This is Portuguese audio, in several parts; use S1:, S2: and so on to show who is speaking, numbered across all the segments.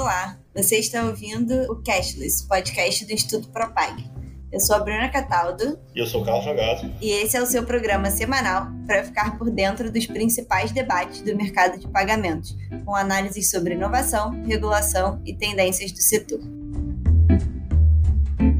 S1: Olá, você está ouvindo o Cashless, podcast do Instituto Propag. Eu sou a Bruna Cataldo.
S2: E eu sou o Carlos Jogado.
S1: E esse é o seu programa semanal para ficar por dentro dos principais debates do mercado de pagamentos, com análises sobre inovação, regulação e tendências do setor.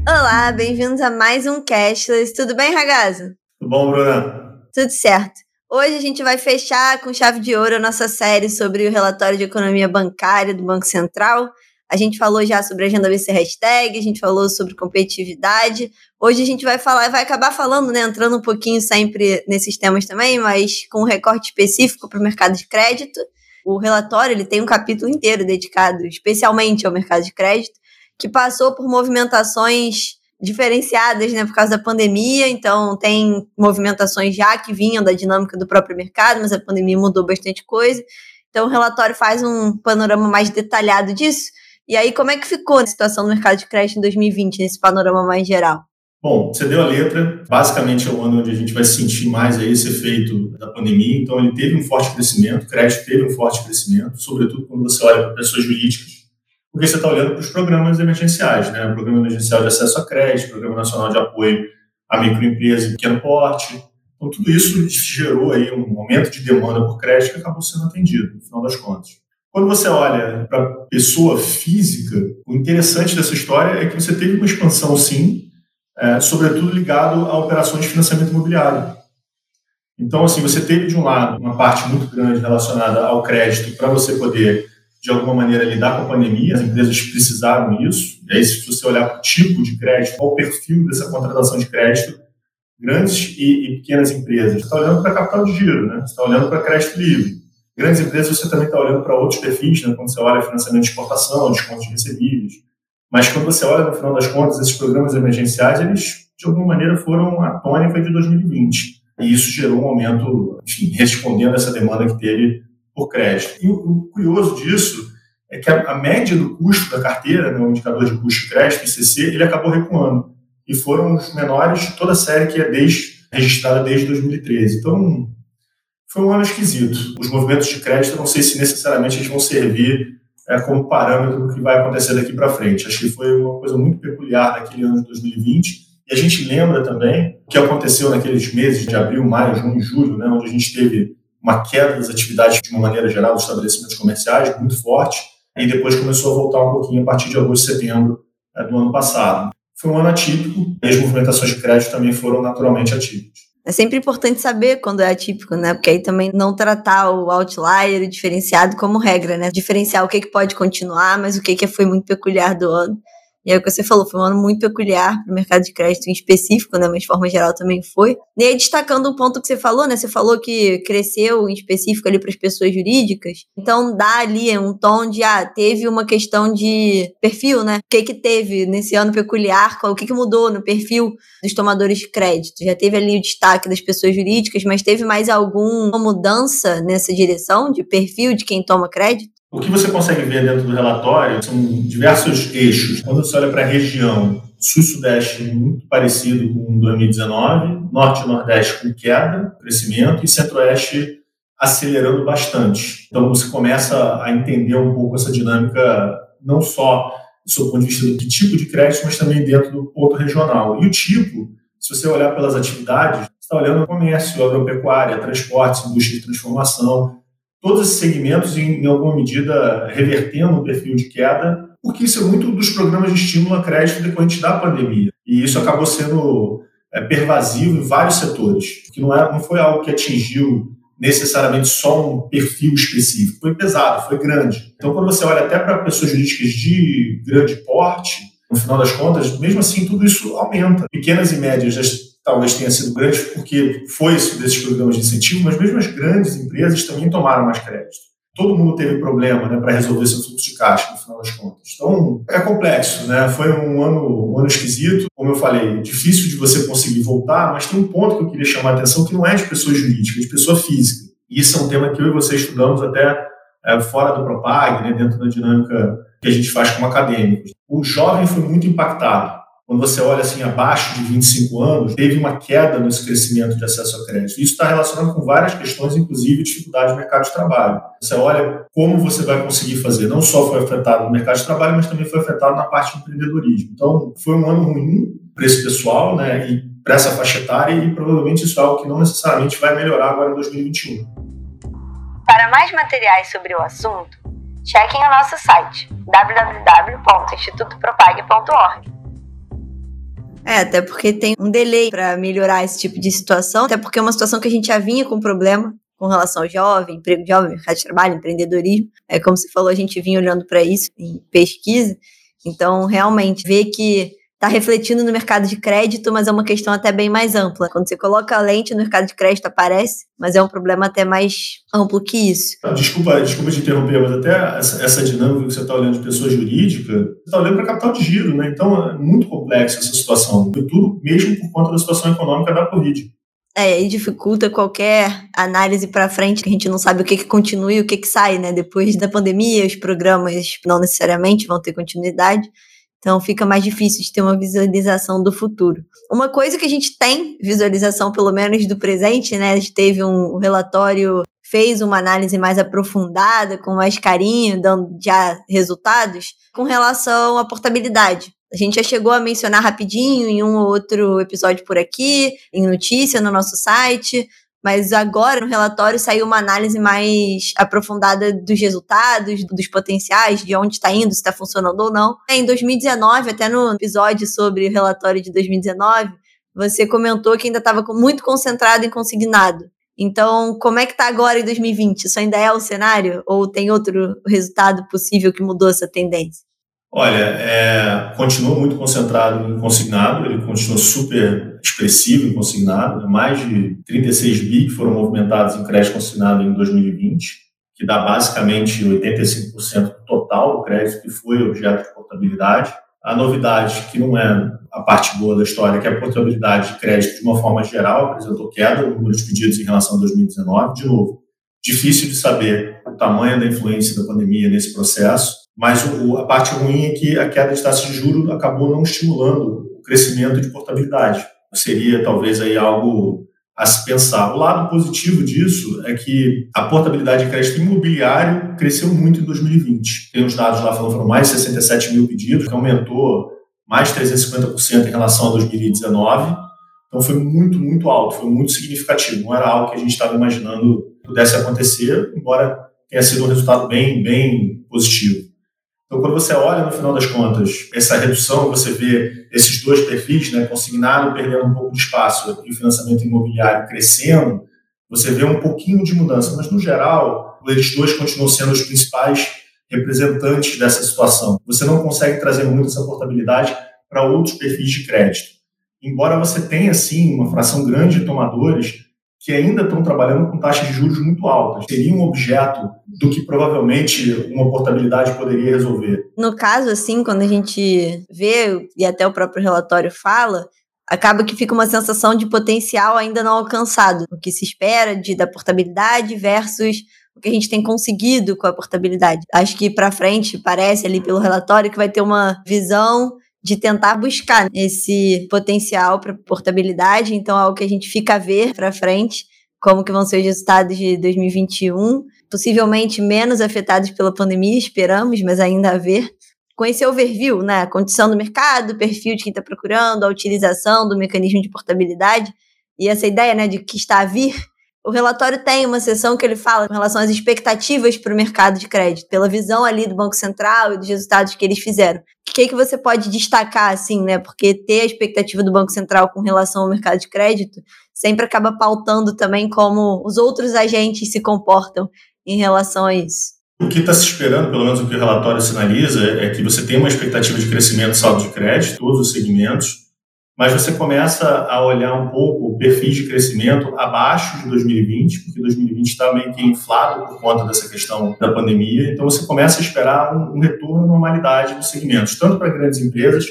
S1: Olá, bem-vindos a mais um Cashless. Tudo bem, Ragazzo?
S2: Tudo bom, Bruna?
S1: Tudo certo. Hoje a gente vai fechar com chave de ouro a nossa série sobre o relatório de economia bancária do Banco Central. A gente falou já sobre a agenda BC hashtag, a gente falou sobre competitividade. Hoje a gente vai falar, vai acabar falando, né, entrando um pouquinho sempre nesses temas também, mas com um recorte específico para o mercado de crédito. O relatório ele tem um capítulo inteiro dedicado especialmente ao mercado de crédito, que passou por movimentações diferenciadas, né, por causa da pandemia, então tem movimentações já que vinham da dinâmica do próprio mercado, mas a pandemia mudou bastante coisa. Então o relatório faz um panorama mais detalhado disso. E aí, como é que ficou a situação do mercado de crédito em 2020, nesse panorama mais geral?
S2: Bom, você deu a letra, basicamente é o ano onde a gente vai sentir mais aí esse efeito da pandemia, então ele teve um forte crescimento, crédito teve um forte crescimento, sobretudo quando você olha para pessoas jurídicas, porque você está olhando para os programas emergenciais, né? O Programa Emergencial de Acesso a Crédito, Programa Nacional de Apoio à Microempresa e Pequeno Porte. Então, tudo isso gerou aí um aumento de demanda por crédito que acabou sendo atendido, no final das contas. Quando você olha para a pessoa física, o interessante dessa história é que você teve uma expansão, sim, é, sobretudo ligado a operações de financiamento imobiliário. Então, assim, você teve, de um lado, uma parte muito grande relacionada ao crédito para você poder de alguma maneira, lidar com a pandemia, as empresas precisaram isso. E aí, se você olhar para o tipo de crédito, qual o perfil dessa contratação de crédito, grandes e, e pequenas empresas, você está olhando para capital de giro, né? você está olhando para crédito livre. Grandes empresas, você também está olhando para outros perfis, né? quando você olha financiamento de exportação, descontos de recebíveis. Mas quando você olha, no final das contas, esses programas emergenciais, eles, de alguma maneira, foram a tônica de 2020. E isso gerou um aumento, enfim, respondendo a essa demanda que teve por crédito. E o, o curioso disso é que a, a, média do custo da carteira, né, o indicador de custo de crédito, ICC, ele acabou recuando. E foram os menores de toda a série que é desde, registrada desde 2013. Então, foi um ano esquisito. Os movimentos de crédito, não sei se necessariamente eles vão servir é, como parâmetro do que vai acontecer daqui para frente. Acho que foi uma coisa muito peculiar daquele ano de 2020. E a gente lembra também o que aconteceu naqueles meses de abril, maio, junho e julho, né, onde a gente teve uma queda das atividades de uma maneira geral dos estabelecimentos comerciais muito forte, e depois começou a voltar um pouquinho a partir de agosto e setembro é, do ano passado. Foi um ano atípico, e as movimentações de crédito também foram naturalmente atípicas.
S1: É sempre importante saber quando é atípico, né? Porque aí também não tratar o outlier, o diferenciado, como regra, né? Diferenciar o que, que pode continuar, mas o que, que foi muito peculiar do ano. E é o que você falou, foi um ano muito peculiar para o mercado de crédito em específico, né? Mas de forma geral também foi. E aí, destacando um ponto que você falou, né? Você falou que cresceu em específico ali para as pessoas jurídicas. Então dá ali um tom de, ah, teve uma questão de perfil, né? O que que teve nesse ano peculiar? O que que mudou no perfil dos tomadores de crédito? Já teve ali o destaque das pessoas jurídicas, mas teve mais alguma mudança nessa direção de perfil de quem toma crédito?
S2: O que você consegue ver dentro do relatório são diversos eixos. Quando você olha para a região sul-sudeste, muito parecido com 2019, norte e nordeste com queda, crescimento, e centro-oeste acelerando bastante. Então você começa a entender um pouco essa dinâmica, não só do seu ponto de vista do que tipo de crédito, mas também dentro do ponto regional. E o tipo, se você olhar pelas atividades, você está olhando comércio, agropecuária, transportes, indústria de transformação, todos esses segmentos, em, em alguma medida, revertendo o perfil de queda, porque isso é muito dos programas de estímulo a crédito decorrente da pandemia. E isso acabou sendo é, pervasivo em vários setores, que não, é, não foi algo que atingiu necessariamente só um perfil específico. Foi pesado, foi grande. Então, quando você olha até para pessoas jurídicas de grande porte, no final das contas, mesmo assim, tudo isso aumenta. Pequenas e médias talvez tenha sido grande porque foi desses programas de incentivo, mas mesmo as grandes empresas também tomaram mais crédito. Todo mundo teve problema né, para resolver seu fluxo de caixa, no final das contas. Então, é complexo, né? Foi um ano, um ano esquisito. Como eu falei, difícil de você conseguir voltar, mas tem um ponto que eu queria chamar a atenção que não é de pessoa jurídica, é de pessoa física. E isso é um tema que eu e você estudamos até é, fora do Propag, né, dentro da dinâmica que a gente faz como acadêmicos. O jovem foi muito impactado quando você olha assim abaixo de 25 anos, teve uma queda nesse crescimento de acesso a crédito. Isso está relacionado com várias questões, inclusive dificuldade no mercado de trabalho. Você olha como você vai conseguir fazer. Não só foi afetado no mercado de trabalho, mas também foi afetado na parte de empreendedorismo. Então, foi um ano ruim para esse pessoal, né? E para essa faixa etária, e provavelmente isso é algo que não necessariamente vai melhorar agora em 2021.
S1: Para mais materiais sobre o assunto, chequem o nosso site www.institutopropag.org. É, até porque tem um delay para melhorar esse tipo de situação, até porque é uma situação que a gente já vinha com problema com relação ao jovem, emprego jovem, mercado de trabalho, empreendedorismo. É como você falou, a gente vinha olhando para isso em pesquisa. Então, realmente, ver que está refletindo no mercado de crédito, mas é uma questão até bem mais ampla. Quando você coloca a lente no mercado de crédito, aparece, mas é um problema até mais amplo que isso.
S2: Desculpa, desculpa te interromper, mas até essa, essa dinâmica que você está olhando de pessoa jurídica, você está olhando para capital de giro, né? Então é muito complexa essa situação. Tudo mesmo por conta da situação econômica da Covid.
S1: É, e dificulta qualquer análise para frente, que a gente não sabe o que, que continua e o que, que sai, né? Depois da pandemia, os programas não necessariamente vão ter continuidade. Então fica mais difícil de ter uma visualização do futuro. Uma coisa que a gente tem visualização, pelo menos do presente, né? A gente teve um relatório, fez uma análise mais aprofundada, com mais carinho, dando já resultados, com relação à portabilidade. A gente já chegou a mencionar rapidinho em um ou outro episódio por aqui, em notícia no nosso site, mas agora no relatório saiu uma análise mais aprofundada dos resultados, dos potenciais, de onde está indo, se está funcionando ou não. Em 2019, até no episódio sobre o relatório de 2019, você comentou que ainda estava muito concentrado em consignado. Então, como é que está agora em 2020? Isso ainda é o cenário? Ou tem outro resultado possível que mudou essa tendência?
S2: Olha, é, continua muito concentrado em consignado, ele continua super expressivo em consignado, né? mais de 36 bi que foram movimentados em crédito consignado em 2020, que dá basicamente 85% do total do crédito que foi objeto de portabilidade. A novidade, que não é a parte boa da história, que é a portabilidade de crédito de uma forma geral apresentou queda no número de pedidos em relação a 2019. De novo, difícil de saber o tamanho da influência da pandemia nesse processo, mas o, a parte ruim é que a queda de taxa de juros acabou não estimulando o crescimento de portabilidade. Seria talvez aí algo a se pensar. O lado positivo disso é que a portabilidade de crédito imobiliário cresceu muito em 2020. Tem uns dados lá falando foram mais de 67 mil pedidos, que aumentou mais de 350% em relação a 2019. Então foi muito, muito alto, foi muito significativo. Não era algo que a gente estava imaginando pudesse acontecer, embora tenha sido um resultado bem, bem positivo. Então, quando você olha, no final das contas, essa redução, você vê esses dois perfis, né, consignado perdendo um pouco de espaço e o financiamento imobiliário crescendo, você vê um pouquinho de mudança, mas, no geral, eles dois continuam sendo os principais representantes dessa situação. Você não consegue trazer muito essa portabilidade para outros perfis de crédito. Embora você tenha, sim, uma fração grande de tomadores que ainda estão trabalhando com taxas de juros muito altas. Seria um objeto do que provavelmente uma portabilidade poderia resolver.
S1: No caso, assim, quando a gente vê, e até o próprio relatório fala, acaba que fica uma sensação de potencial ainda não alcançado. O que se espera de, da portabilidade versus o que a gente tem conseguido com a portabilidade. Acho que para frente parece ali pelo relatório que vai ter uma visão de tentar buscar esse potencial para portabilidade. Então, é algo que a gente fica a ver para frente, como que vão ser os resultados de 2021, possivelmente menos afetados pela pandemia, esperamos, mas ainda a ver. Com esse overview, né, a condição do mercado, o perfil de quem está procurando, a utilização do mecanismo de portabilidade e essa ideia né, de que está a vir, o relatório tem uma seção que ele fala em relação às expectativas para o mercado de crédito, pela visão ali do Banco Central e dos resultados que eles fizeram. O que, que você pode destacar, assim, né? Porque ter a expectativa do Banco Central com relação ao mercado de crédito sempre acaba pautando também como os outros agentes se comportam em relação a isso.
S2: O que está se esperando, pelo menos o que o relatório sinaliza, é que você tem uma expectativa de crescimento saldo de crédito, todos os segmentos, mas você começa a olhar um pouco o perfil de crescimento abaixo de 2020, porque 2020 está meio que inflado por conta dessa questão da pandemia, então você começa a esperar um, um retorno à normalidade dos segmentos, tanto para grandes empresas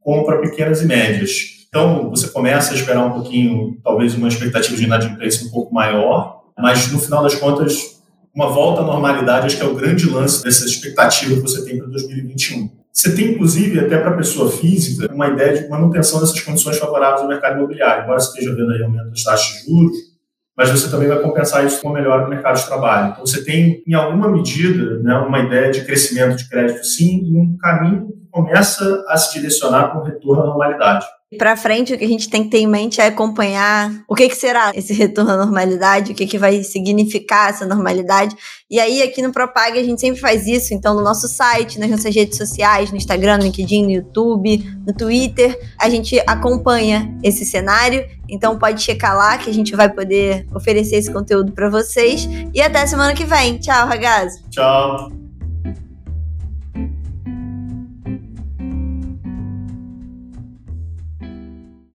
S2: como para pequenas e médias. Então, você começa a esperar um pouquinho, talvez uma expectativa de inadimplência um pouco maior, mas no final das contas, uma volta à normalidade acho que é o grande lance dessa expectativa que você tem para 2021 Você tem, inclusive, até para a pessoa física, uma ideia de manutenção dessas condições favoráveis ao mercado imobiliário. Embora você esteja vendo aí aumento das taxas de juros, mas você também vai compensar isso com uma melhora no mercado de trabalho. Então, você tem, em alguma medida, né, uma ideia de crescimento de crédito, sim, e um caminho que começa a se direcionar para um retorno à normalidade.
S1: Para frente, o que a gente tem que ter em mente é acompanhar o que, que será esse retorno à normalidade, o que, que vai significar essa normalidade. E aí, aqui no Propag, a gente sempre faz isso. Então, no nosso site, nas nossas redes sociais, no Instagram, no LinkedIn, no YouTube, no Twitter, a gente acompanha esse cenário. Então, pode checar lá que a gente vai poder oferecer esse conteúdo para vocês. E até semana que vem. Tchau, ragazzo.
S2: Tchau.